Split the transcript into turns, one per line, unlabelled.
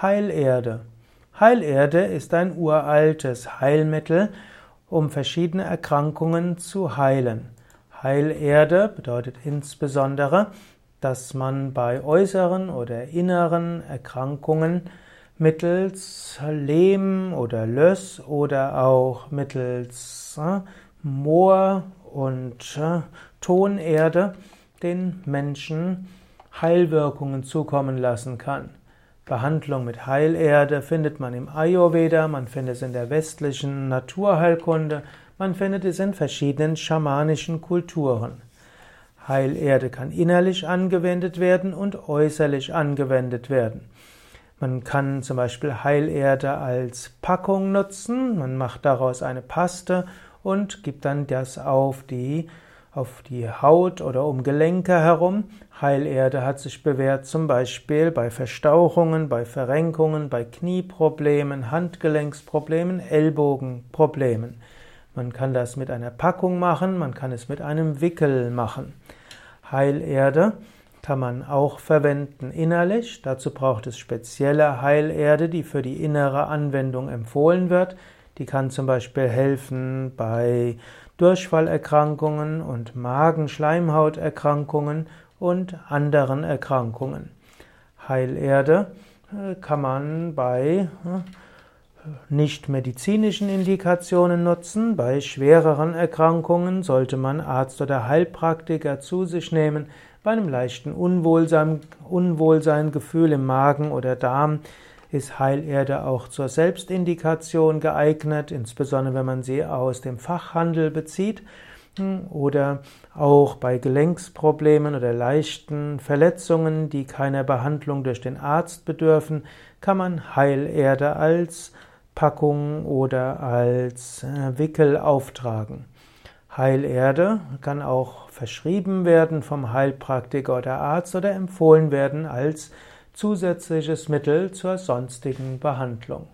Heilerde. Heilerde ist ein uraltes Heilmittel, um verschiedene Erkrankungen zu heilen. Heilerde bedeutet insbesondere, dass man bei äußeren oder inneren Erkrankungen mittels Lehm oder Löss oder auch mittels äh, Moor und äh, Tonerde den Menschen Heilwirkungen zukommen lassen kann. Behandlung mit Heilerde findet man im Ayurveda, man findet es in der westlichen Naturheilkunde, man findet es in verschiedenen schamanischen Kulturen. Heilerde kann innerlich angewendet werden und äußerlich angewendet werden. Man kann zum Beispiel Heilerde als Packung nutzen, man macht daraus eine Paste und gibt dann das auf die auf die Haut oder um Gelenke herum. Heilerde hat sich bewährt zum Beispiel bei Verstauchungen, bei Verrenkungen, bei Knieproblemen, Handgelenksproblemen, Ellbogenproblemen. Man kann das mit einer Packung machen, man kann es mit einem Wickel machen. Heilerde kann man auch verwenden innerlich. Dazu braucht es spezielle Heilerde, die für die innere Anwendung empfohlen wird. Die kann zum Beispiel helfen bei Durchfallerkrankungen und Magenschleimhauterkrankungen und anderen Erkrankungen. Heilerde äh, kann man bei äh, nicht medizinischen Indikationen nutzen. Bei schwereren Erkrankungen sollte man Arzt oder Heilpraktiker zu sich nehmen. Bei einem leichten Unwohlsein, Unwohlseingefühl im Magen oder Darm ist Heilerde auch zur Selbstindikation geeignet, insbesondere wenn man sie aus dem Fachhandel bezieht hm, oder auch bei Gelenksproblemen oder leichten Verletzungen, die keiner Behandlung durch den Arzt bedürfen, kann man Heilerde als Packung oder als äh, Wickel auftragen. Heilerde kann auch verschrieben werden vom Heilpraktiker oder Arzt oder empfohlen werden als zusätzliches Mittel zur sonstigen Behandlung.